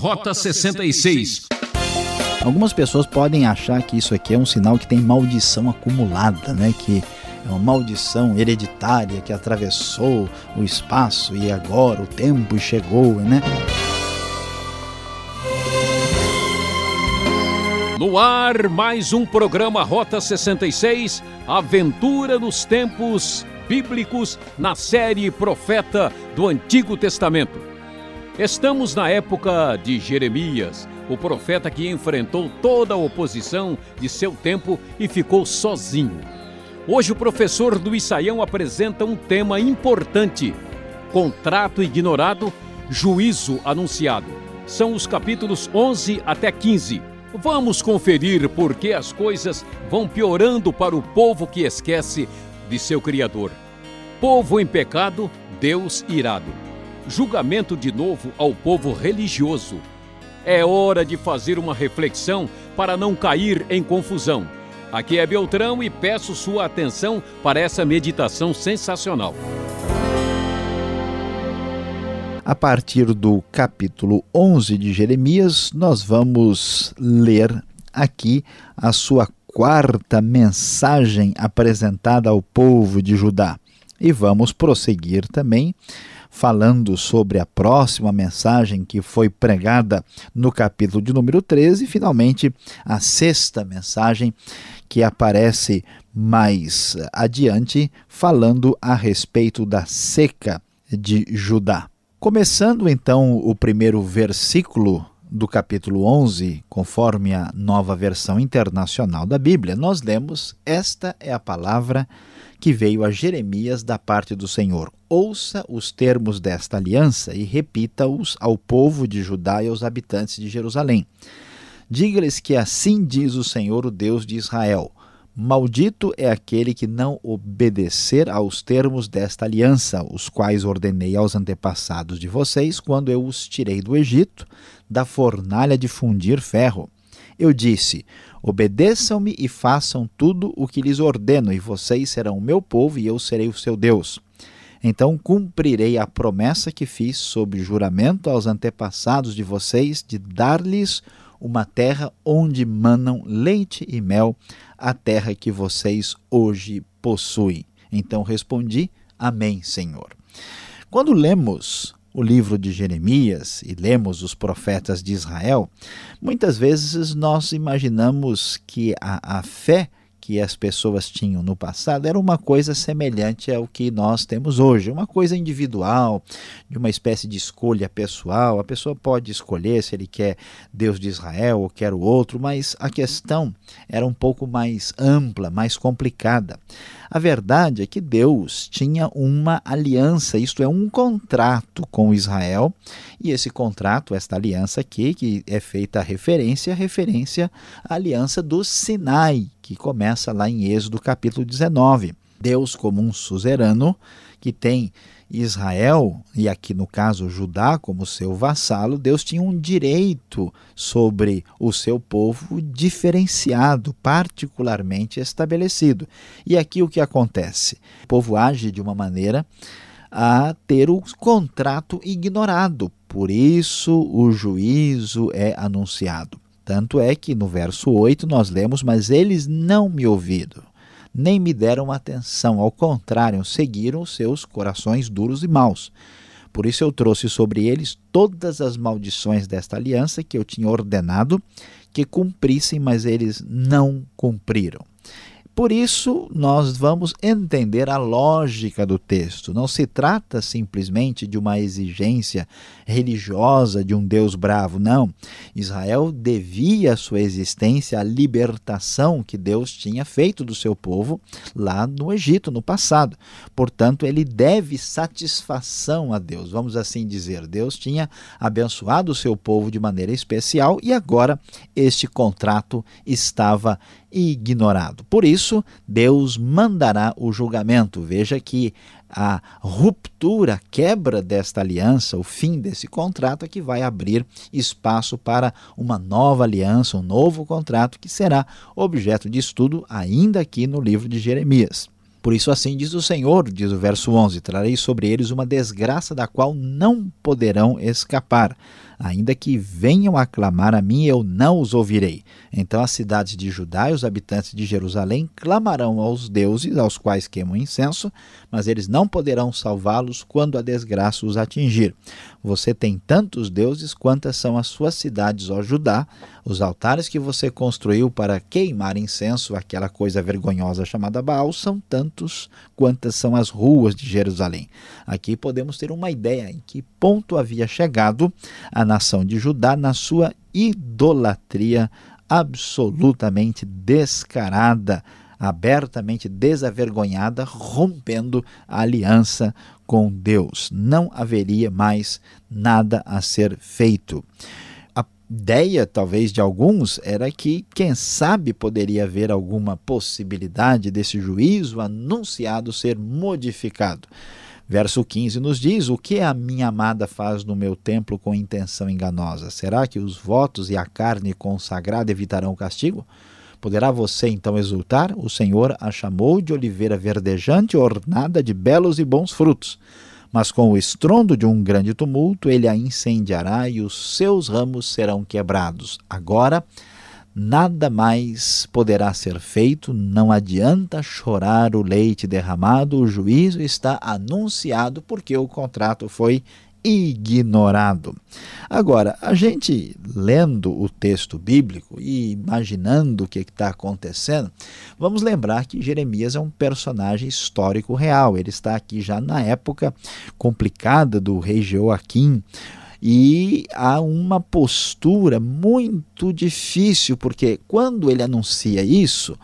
Rota 66. Algumas pessoas podem achar que isso aqui é um sinal que tem maldição acumulada, né? Que é uma maldição hereditária que atravessou o espaço e agora o tempo chegou, né? No ar, mais um programa Rota 66, Aventura nos Tempos Bíblicos, na série Profeta do Antigo Testamento. Estamos na época de Jeremias, o profeta que enfrentou toda a oposição de seu tempo e ficou sozinho. Hoje o professor do Saião apresenta um tema importante: contrato ignorado, juízo anunciado. São os capítulos 11 até 15. Vamos conferir por que as coisas vão piorando para o povo que esquece de seu Criador. Povo em pecado, Deus irado julgamento de novo ao povo religioso. É hora de fazer uma reflexão para não cair em confusão. Aqui é Beltrão e peço sua atenção para essa meditação sensacional. A partir do capítulo 11 de Jeremias, nós vamos ler aqui a sua quarta mensagem apresentada ao povo de Judá. E vamos prosseguir também falando sobre a próxima mensagem que foi pregada no capítulo de número 13 e finalmente a sexta mensagem que aparece mais adiante falando a respeito da seca de Judá. Começando então o primeiro versículo do capítulo 11, conforme a nova versão internacional da Bíblia, nós lemos: Esta é a palavra que veio a Jeremias da parte do Senhor. Ouça os termos desta aliança e repita-os ao povo de Judá e aos habitantes de Jerusalém. Diga-lhes que assim diz o Senhor, o Deus de Israel: Maldito é aquele que não obedecer aos termos desta aliança, os quais ordenei aos antepassados de vocês quando eu os tirei do Egito, da fornalha de fundir ferro. Eu disse: Obedeçam-me e façam tudo o que lhes ordeno, e vocês serão o meu povo e eu serei o seu Deus. Então cumprirei a promessa que fiz sob juramento aos antepassados de vocês de dar-lhes uma terra onde manam leite e mel, a terra que vocês hoje possuem. Então respondi: Amém, Senhor. Quando lemos o livro de Jeremias e lemos os profetas de Israel, muitas vezes nós imaginamos que a, a fé que as pessoas tinham no passado era uma coisa semelhante ao que nós temos hoje, uma coisa individual, de uma espécie de escolha pessoal. A pessoa pode escolher se ele quer Deus de Israel ou quer o outro, mas a questão era um pouco mais ampla, mais complicada. A verdade é que Deus tinha uma aliança, isto é, um contrato com Israel, e esse contrato, esta aliança aqui, que é feita a referência, a referência à aliança do Sinai, que começa lá em Êxodo capítulo 19. Deus, como um suzerano, que tem Israel, e aqui no caso Judá, como seu vassalo, Deus tinha um direito sobre o seu povo diferenciado, particularmente estabelecido. E aqui o que acontece? O povo age de uma maneira a ter o contrato ignorado, por isso o juízo é anunciado. Tanto é que no verso 8 nós lemos: Mas eles não me ouviram nem me deram atenção, ao contrário, seguiram os seus corações duros e maus. Por isso eu trouxe sobre eles todas as maldições desta aliança que eu tinha ordenado que cumprissem, mas eles não cumpriram. Por isso, nós vamos entender a lógica do texto. Não se trata simplesmente de uma exigência religiosa de um Deus bravo, não. Israel devia a sua existência à libertação que Deus tinha feito do seu povo lá no Egito, no passado. Portanto, ele deve satisfação a Deus, vamos assim dizer. Deus tinha abençoado o seu povo de maneira especial e agora este contrato estava ignorado. Por isso, Deus mandará o julgamento. Veja que a ruptura, a quebra desta aliança, o fim desse contrato é que vai abrir espaço para uma nova aliança, um novo contrato que será objeto de estudo ainda aqui no livro de Jeremias. Por isso, assim diz o Senhor, diz o verso 11: Trarei sobre eles uma desgraça da qual não poderão escapar Ainda que venham a clamar a mim, eu não os ouvirei. Então as cidades de Judá e os habitantes de Jerusalém clamarão aos deuses aos quais queimam incenso, mas eles não poderão salvá-los quando a desgraça os atingir. Você tem tantos deuses quantas são as suas cidades, ó Judá. Os altares que você construiu para queimar incenso, aquela coisa vergonhosa chamada Baal, são tantos quantas são as ruas de Jerusalém. Aqui podemos ter uma ideia em que ponto havia chegado a nação de Judá na sua idolatria absolutamente descarada, abertamente desavergonhada, rompendo a aliança com Deus. Não haveria mais nada a ser feito. A ideia, talvez, de alguns era que, quem sabe, poderia haver alguma possibilidade desse juízo anunciado ser modificado. Verso 15 nos diz: O que a minha amada faz no meu templo com intenção enganosa? Será que os votos e a carne consagrada evitarão o castigo? Poderá você então exultar? O Senhor a chamou de oliveira verdejante, ornada de belos e bons frutos. Mas com o estrondo de um grande tumulto, ele a incendiará e os seus ramos serão quebrados. Agora, nada mais poderá ser feito, não adianta chorar o leite derramado, o juízo está anunciado porque o contrato foi ignorado. Agora, a gente lendo o texto bíblico e imaginando o que está acontecendo, vamos lembrar que Jeremias é um personagem histórico real. Ele está aqui já na época complicada do rei Joaquim, e há uma postura muito difícil, porque quando ele anuncia isso,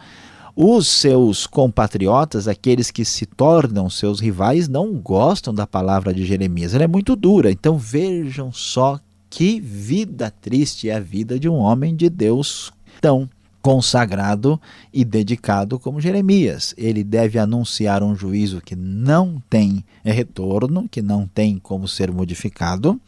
os seus compatriotas, aqueles que se tornam seus rivais, não gostam da palavra de Jeremias. Ela é muito dura. Então vejam só que vida triste é a vida de um homem de Deus tão consagrado e dedicado como Jeremias. Ele deve anunciar um juízo que não tem retorno, que não tem como ser modificado.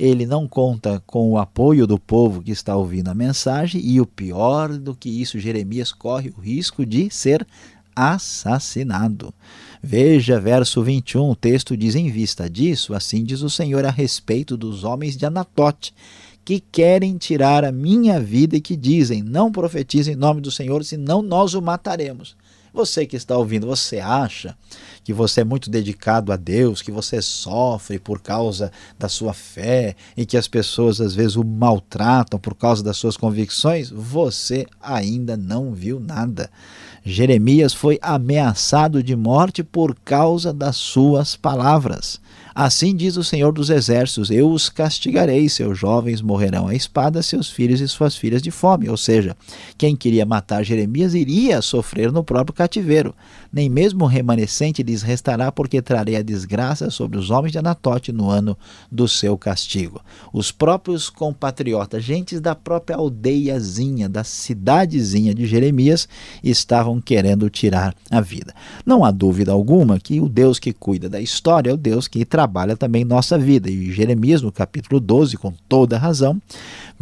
Ele não conta com o apoio do povo que está ouvindo a mensagem e o pior do que isso, Jeremias corre o risco de ser assassinado. Veja verso 21, o texto diz: Em vista disso, assim diz o Senhor a respeito dos homens de Anatote, que querem tirar a minha vida e que dizem: Não profetize em nome do Senhor, senão nós o mataremos. Você que está ouvindo, você acha que você é muito dedicado a Deus, que você sofre por causa da sua fé e que as pessoas às vezes o maltratam por causa das suas convicções? Você ainda não viu nada. Jeremias foi ameaçado de morte por causa das suas palavras. Assim diz o Senhor dos Exércitos: Eu os castigarei, seus jovens morrerão à espada, seus filhos e suas filhas de fome. Ou seja, quem queria matar Jeremias iria sofrer no próprio cativeiro. Nem mesmo o remanescente lhes restará, porque trarei a desgraça sobre os homens de Anatote no ano do seu castigo. Os próprios compatriotas, gentes da própria aldeiazinha, da cidadezinha de Jeremias, estavam querendo tirar a vida. Não há dúvida alguma que o Deus que cuida da história é o Deus que trabalha também nossa vida. E Jeremias, no capítulo 12, com toda razão,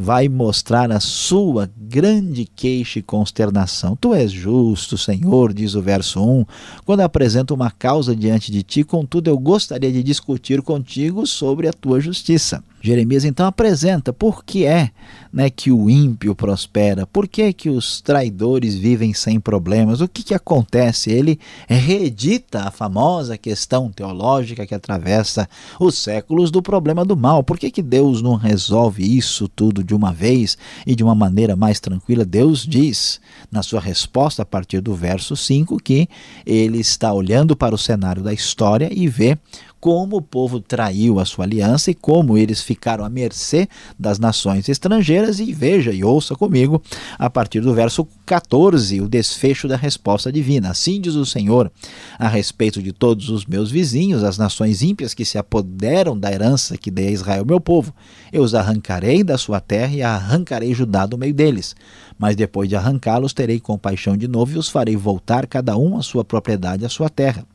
vai mostrar a sua grande queixa e consternação. Tu és justo, Senhor, diz o verso 1, quando apresento uma causa diante de ti, contudo eu gostaria de discutir contigo sobre a tua justiça. Jeremias então apresenta por que é né, que o ímpio prospera, por que, é que os traidores vivem sem problemas, o que, que acontece? Ele reedita a famosa questão teológica que atravessa os séculos do problema do mal. Por que, que Deus não resolve isso tudo de uma vez e de uma maneira mais tranquila? Deus diz na sua resposta a partir do verso 5 que ele está olhando para o cenário da história e vê como o povo traiu a sua aliança e como eles ficaram à mercê das nações estrangeiras. E veja e ouça comigo, a partir do verso 14, o desfecho da resposta divina. Assim diz o Senhor a respeito de todos os meus vizinhos, as nações ímpias que se apoderam da herança que dei a Israel, meu povo. Eu os arrancarei da sua terra e arrancarei Judá do meio deles. Mas depois de arrancá-los, terei compaixão de novo e os farei voltar cada um à sua propriedade, à sua terra.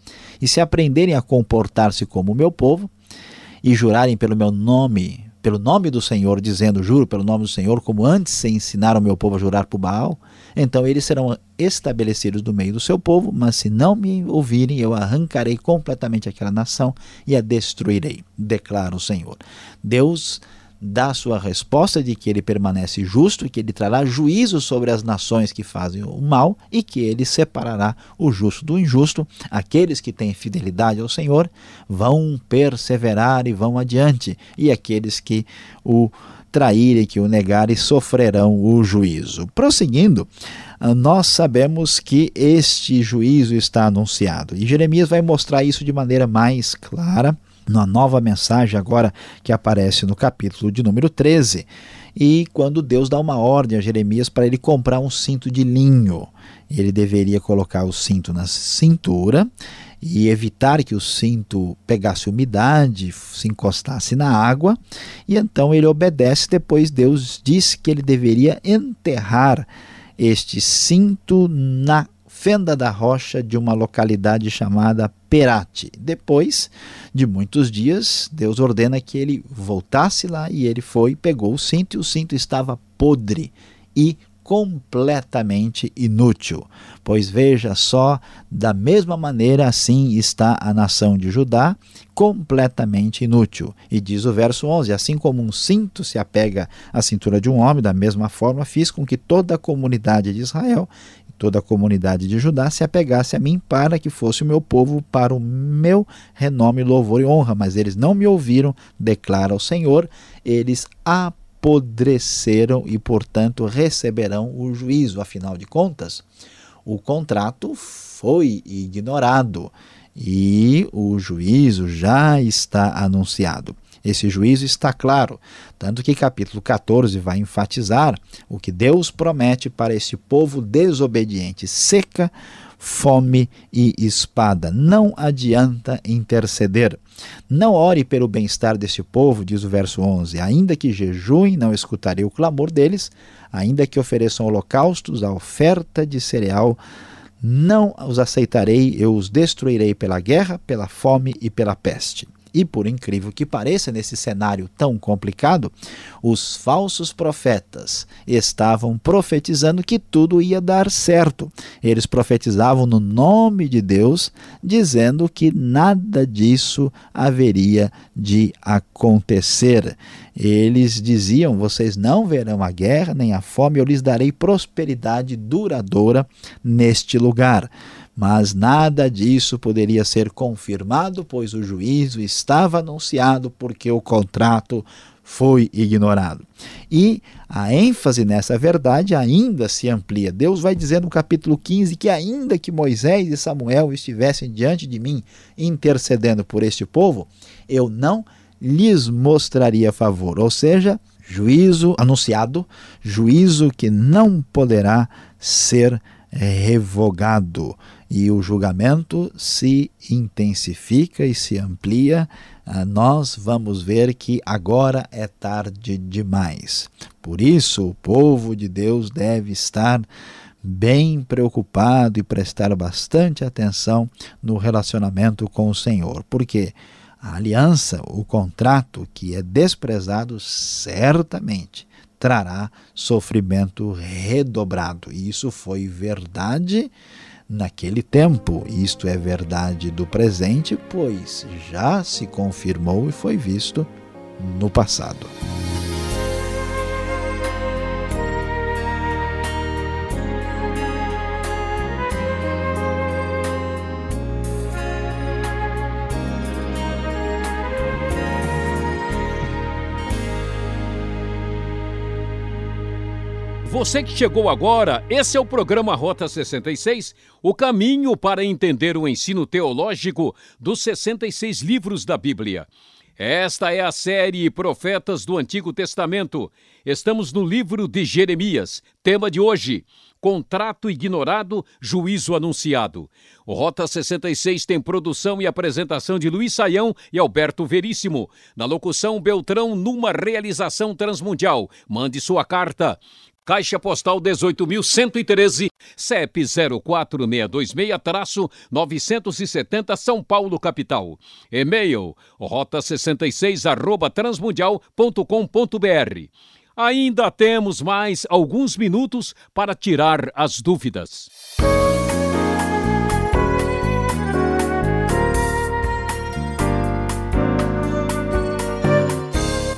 E se aprenderem a comportar-se como o meu povo e jurarem pelo meu nome, pelo nome do Senhor, dizendo juro pelo nome do Senhor, como antes se ensinaram o meu povo a jurar por Baal, então eles serão estabelecidos no meio do seu povo, mas se não me ouvirem, eu arrancarei completamente aquela nação e a destruirei, declara o Senhor. Deus dá sua resposta de que ele permanece justo e que ele trará juízo sobre as nações que fazem o mal e que ele separará o justo do injusto. Aqueles que têm fidelidade ao Senhor vão perseverar e vão adiante, e aqueles que o traírem, que o negarem, sofrerão o juízo. Prosseguindo, nós sabemos que este juízo está anunciado. E Jeremias vai mostrar isso de maneira mais clara na nova mensagem agora que aparece no capítulo de número 13. E quando Deus dá uma ordem a Jeremias para ele comprar um cinto de linho, ele deveria colocar o cinto na cintura e evitar que o cinto pegasse umidade, se encostasse na água, e então ele obedece. Depois Deus disse que ele deveria enterrar este cinto na fenda da rocha de uma localidade chamada Perate. Depois de muitos dias, Deus ordena que ele voltasse lá e ele foi, pegou o cinto e o cinto estava podre e completamente inútil. Pois veja só, da mesma maneira assim está a nação de Judá, completamente inútil. E diz o verso 11: Assim como um cinto se apega à cintura de um homem, da mesma forma fiz com que toda a comunidade de Israel toda a comunidade de Judá se apegasse a mim para que fosse o meu povo para o meu renome, louvor e honra. Mas eles não me ouviram, declara o Senhor, eles apodreceram e, portanto, receberão o juízo. Afinal de contas, o contrato foi ignorado e o juízo já está anunciado. Esse juízo está claro, tanto que capítulo 14 vai enfatizar o que Deus promete para esse povo desobediente: seca, fome e espada. Não adianta interceder. Não ore pelo bem-estar desse povo, diz o verso 11. Ainda que jejuem, não escutarei o clamor deles, ainda que ofereçam holocaustos, a oferta de cereal não os aceitarei, eu os destruirei pela guerra, pela fome e pela peste. E por incrível que pareça, nesse cenário tão complicado, os falsos profetas estavam profetizando que tudo ia dar certo. Eles profetizavam no nome de Deus, dizendo que nada disso haveria de acontecer. Eles diziam: Vocês não verão a guerra nem a fome, eu lhes darei prosperidade duradoura neste lugar. Mas nada disso poderia ser confirmado, pois o juízo estava anunciado porque o contrato foi ignorado. E a ênfase nessa verdade ainda se amplia. Deus vai dizer no capítulo 15 que, ainda que Moisés e Samuel estivessem diante de mim intercedendo por este povo, eu não lhes mostraria favor. Ou seja, juízo anunciado, juízo que não poderá ser revogado e o julgamento se intensifica e se amplia, ah, nós vamos ver que agora é tarde demais. Por isso, o povo de Deus deve estar bem preocupado e prestar bastante atenção no relacionamento com o Senhor, porque a aliança, o contrato que é desprezado, certamente trará sofrimento redobrado. E isso foi verdade naquele tempo. Isto é verdade do presente, pois já se confirmou e foi visto no passado. Você que chegou agora, esse é o programa Rota 66, o caminho para entender o ensino teológico dos 66 livros da Bíblia. Esta é a série Profetas do Antigo Testamento. Estamos no livro de Jeremias. Tema de hoje: Contrato ignorado, juízo anunciado. O Rota 66 tem produção e apresentação de Luiz Saião e Alberto Veríssimo. Na locução Beltrão, numa realização transmundial. Mande sua carta. Caixa Postal 18.113, CEP 04626-970 São Paulo, capital. E-mail rota66 arroba transmundial.com.br. Ainda temos mais alguns minutos para tirar as dúvidas.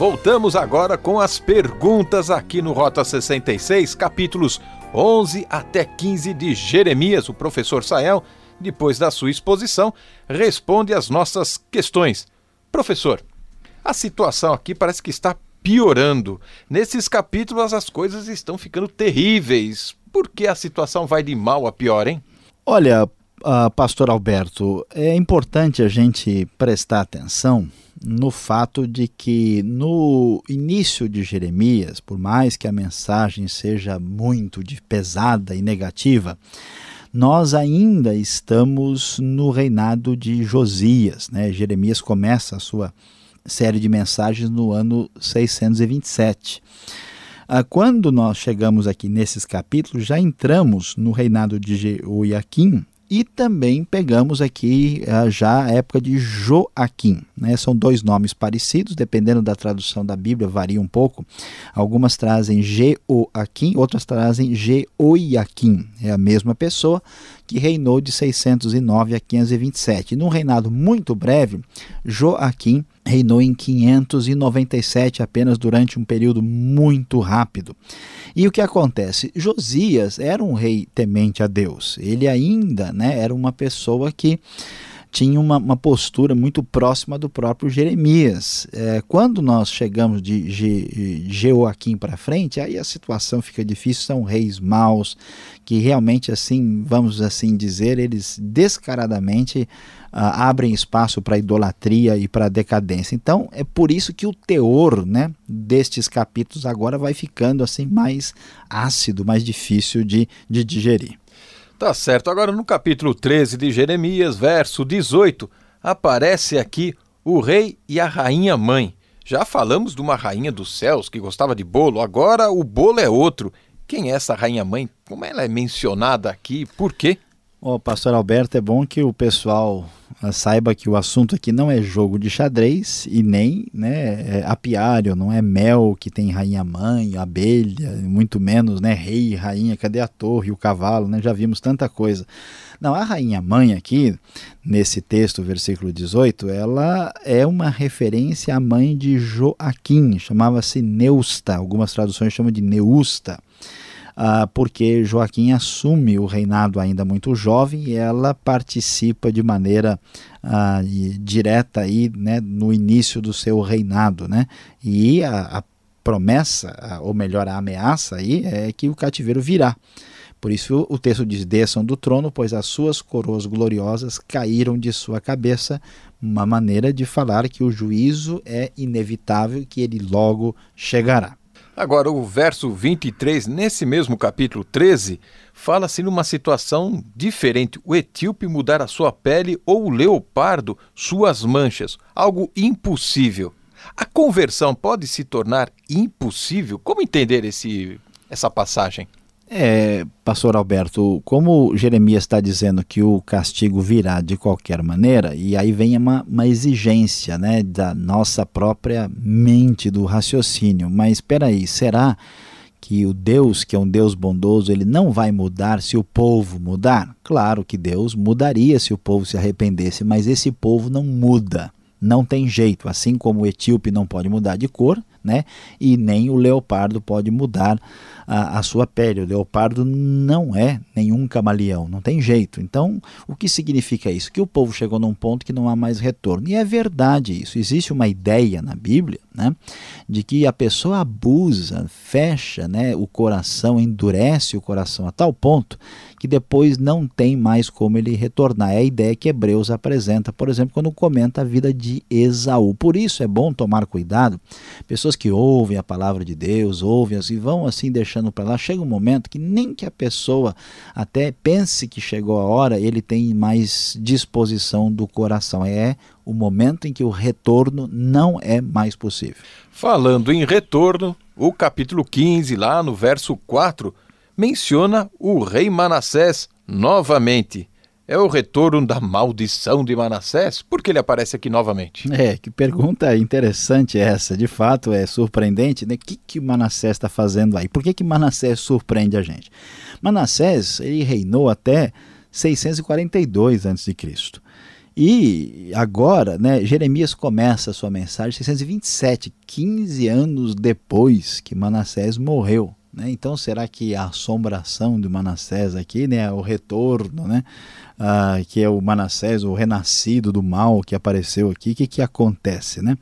Voltamos agora com as perguntas aqui no Rota 66, capítulos 11 até 15 de Jeremias. O professor Sael, depois da sua exposição, responde às nossas questões. Professor, a situação aqui parece que está piorando. Nesses capítulos as coisas estão ficando terríveis. Por que a situação vai de mal a pior, hein? Olha, uh, pastor Alberto, é importante a gente prestar atenção no fato de que no início de Jeremias, por mais que a mensagem seja muito pesada e negativa, nós ainda estamos no reinado de Josias. Né? Jeremias começa a sua série de mensagens no ano 627. Ah, quando nós chegamos aqui nesses capítulos, já entramos no reinado de Jeoiaquim, e também pegamos aqui uh, já a época de Joaquim. Né? São dois nomes parecidos, dependendo da tradução da Bíblia, varia um pouco. Algumas trazem Jeoaquim, outras trazem Jeoiaquim. É a mesma pessoa que reinou de 609 a 527. Num reinado muito breve, Joaquim reinou em 597, apenas durante um período muito rápido. E o que acontece? Josias era um rei temente a Deus. Ele ainda né, era uma pessoa que tinha uma, uma, postura muito próxima do próprio Jeremias. É, quando nós chegamos de Jeoaquim para frente, aí a situação fica difícil, são reis maus, que realmente, assim, vamos assim dizer, eles descaradamente ah, abrem espaço para idolatria e para decadência. Então, é por isso que o teor né, destes capítulos agora vai ficando assim mais ácido, mais difícil de, de digerir. Tá certo. Agora no capítulo 13 de Jeremias, verso 18, aparece aqui o rei e a rainha mãe. Já falamos de uma rainha dos céus que gostava de bolo, agora o bolo é outro. Quem é essa rainha mãe? Como ela é mencionada aqui? Por quê? Ô, pastor Alberto, é bom que o pessoal ah, saiba que o assunto aqui não é jogo de xadrez e nem né, é apiário, não é mel que tem rainha mãe, abelha, muito menos né, rei, rainha, cadê a torre, o cavalo, né, já vimos tanta coisa. Não, a rainha mãe aqui, nesse texto, versículo 18, ela é uma referência à mãe de Joaquim, chamava-se Neusta, algumas traduções chamam de Neusta ah, porque Joaquim assume o reinado ainda muito jovem e ela participa de maneira ah, direta aí, né, no início do seu reinado. Né? E a, a promessa, ou melhor, a ameaça aí é que o cativeiro virá. Por isso o texto diz: desçam do trono, pois as suas coroas gloriosas caíram de sua cabeça. Uma maneira de falar que o juízo é inevitável que ele logo chegará. Agora, o verso 23, nesse mesmo capítulo 13, fala-se numa situação diferente: o etíope mudar a sua pele ou o leopardo suas manchas. Algo impossível. A conversão pode se tornar impossível? Como entender esse, essa passagem? É, pastor Alberto, como Jeremias está dizendo que o castigo virá de qualquer maneira, e aí vem uma, uma exigência né, da nossa própria mente, do raciocínio. Mas espera aí, será que o Deus, que é um Deus bondoso, ele não vai mudar se o povo mudar? Claro que Deus mudaria se o povo se arrependesse, mas esse povo não muda. Não tem jeito, assim como o etíope não pode mudar de cor, né? E nem o leopardo pode mudar a, a, sua pele. O leopardo não é nenhum camaleão, não tem jeito. Então, o que significa isso? Que o povo chegou num ponto que não há mais retorno. E é verdade isso. Existe uma ideia na Bíblia, né, de que a pessoa abusa, fecha, né, o coração, endurece o coração a tal ponto que depois não tem mais como ele retornar. É a ideia que Hebreus apresenta, por exemplo, quando comenta a vida de Esaú. Por isso é bom tomar cuidado. Pessoas que ouvem a palavra de Deus, ouvem e vão assim deixando para lá, chega um momento que nem que a pessoa até pense que chegou a hora, ele tem mais disposição do coração. É o momento em que o retorno não é mais possível. Falando em retorno, o capítulo 15, lá no verso 4, menciona o rei Manassés novamente. É o retorno da maldição de Manassés? Por que ele aparece aqui novamente? É, que pergunta interessante essa. De fato, é surpreendente, né? O que, que Manassés está fazendo aí? Por que, que Manassés surpreende a gente? Manassés, ele reinou até 642 a.C. E agora, né, Jeremias começa a sua mensagem 627, 15 anos depois que Manassés morreu. Né? Então, será que a assombração de Manassés aqui, né, o retorno, né, ah, que é o Manassés, o renascido do mal que apareceu aqui, o que, que acontece? Né?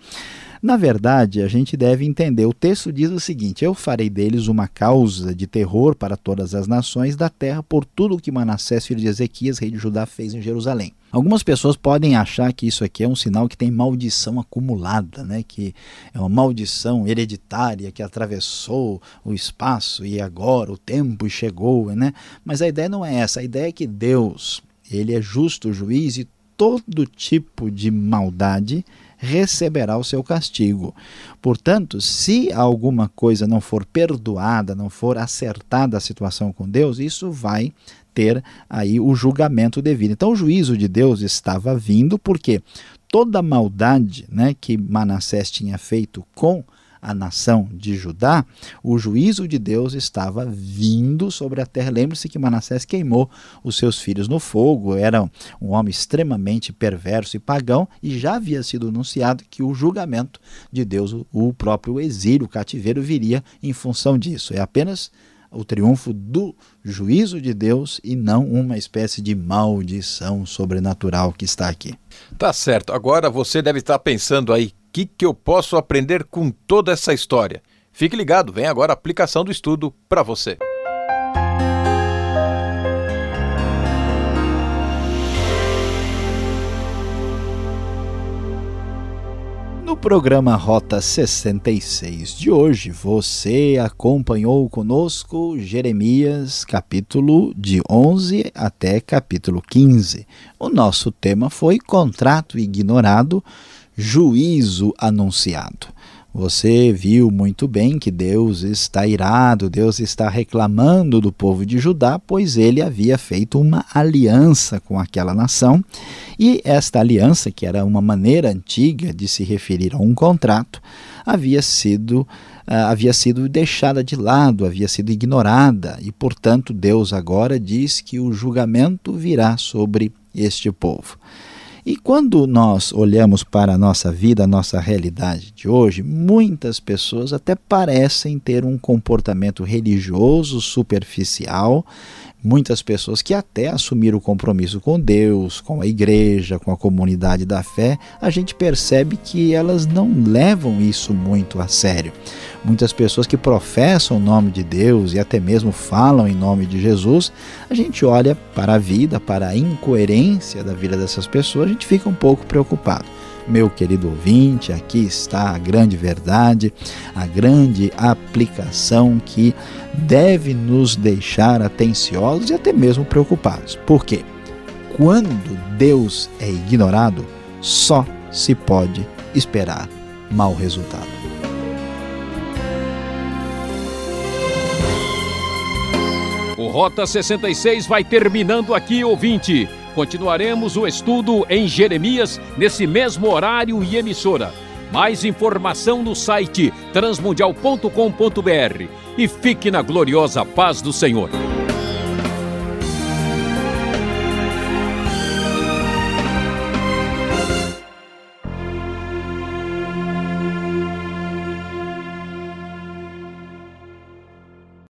Na verdade, a gente deve entender. O texto diz o seguinte: Eu farei deles uma causa de terror para todas as nações da terra por tudo o que Manassés, filho de Ezequias, rei de Judá, fez em Jerusalém. Algumas pessoas podem achar que isso aqui é um sinal que tem maldição acumulada, né? que é uma maldição hereditária que atravessou o espaço e agora o tempo chegou. Né? Mas a ideia não é essa. A ideia é que Deus ele é justo juiz e todo tipo de maldade receberá o seu castigo. Portanto, se alguma coisa não for perdoada, não for acertada a situação com Deus, isso vai ter aí o julgamento devido. Então, o juízo de Deus estava vindo porque toda a maldade né, que Manassés tinha feito com a nação de Judá, o juízo de Deus estava vindo sobre a terra. Lembre-se que Manassés queimou os seus filhos no fogo, era um homem extremamente perverso e pagão, e já havia sido anunciado que o julgamento de Deus, o próprio exílio, o cativeiro, viria em função disso. É apenas o triunfo do juízo de Deus e não uma espécie de maldição sobrenatural que está aqui. Tá certo. Agora você deve estar pensando aí, que, que eu posso aprender com toda essa história? Fique ligado, vem agora a aplicação do estudo para você. No programa Rota 66 de hoje, você acompanhou conosco Jeremias, capítulo de 11 até capítulo 15. O nosso tema foi Contrato Ignorado juízo anunciado. Você viu muito bem que Deus está irado, Deus está reclamando do povo de Judá, pois ele havia feito uma aliança com aquela nação, e esta aliança, que era uma maneira antiga de se referir a um contrato, havia sido uh, havia sido deixada de lado, havia sido ignorada, e portanto Deus agora diz que o julgamento virá sobre este povo. E quando nós olhamos para a nossa vida, a nossa realidade de hoje, muitas pessoas até parecem ter um comportamento religioso superficial, muitas pessoas que até assumiram o compromisso com Deus, com a igreja, com a comunidade da fé, a gente percebe que elas não levam isso muito a sério. Muitas pessoas que professam o nome de Deus e até mesmo falam em nome de Jesus, a gente olha para a vida, para a incoerência da vida dessas pessoas, a gente fica um pouco preocupado. Meu querido ouvinte, aqui está a grande verdade, a grande aplicação que deve nos deixar atenciosos e até mesmo preocupados. Por quê? Quando Deus é ignorado, só se pode esperar mau resultado. O Rota 66 vai terminando aqui, ouvinte. Continuaremos o estudo em Jeremias nesse mesmo horário e emissora. Mais informação no site transmundial.com.br e fique na gloriosa paz do Senhor.